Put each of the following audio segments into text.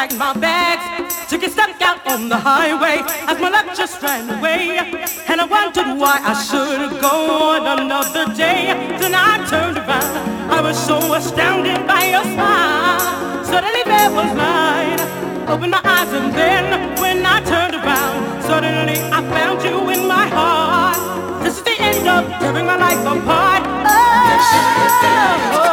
packed my bags, took a step out on the highway as my luck just ran away. And I wondered why I should go on another day. Then I turned around. I was so astounded by your smile. Suddenly there was light. Opened my eyes and then when I turned around, suddenly I found you in my heart. This is the end of tearing my life apart. Oh, oh,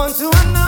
one to another.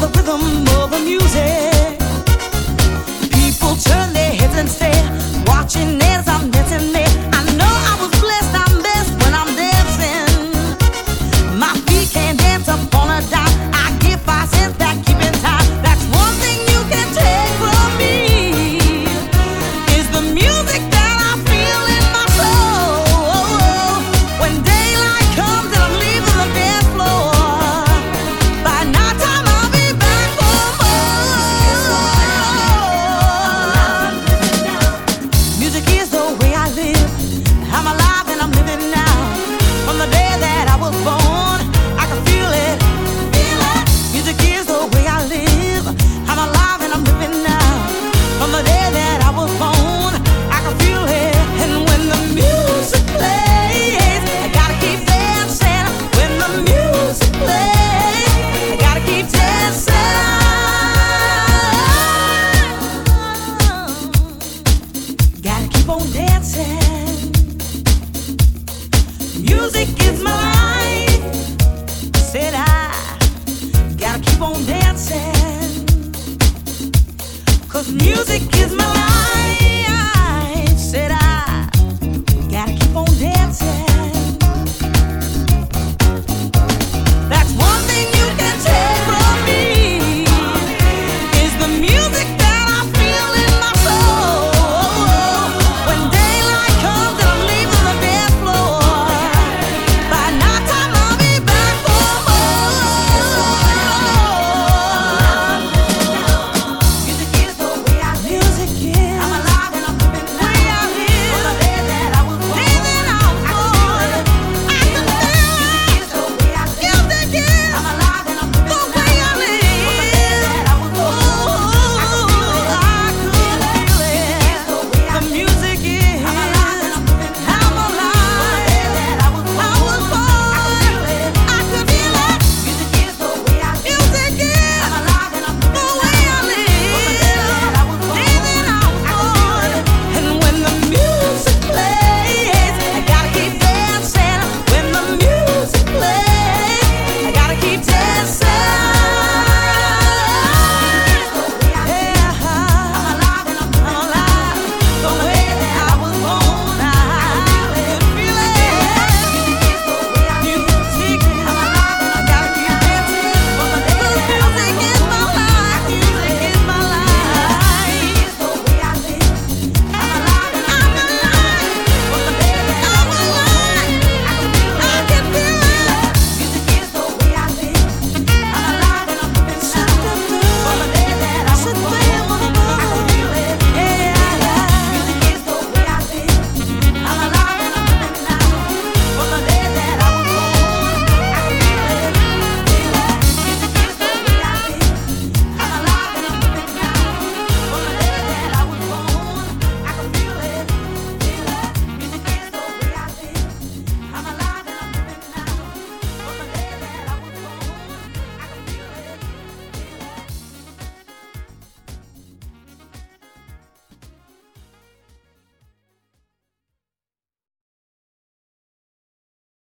the rhythm of the music.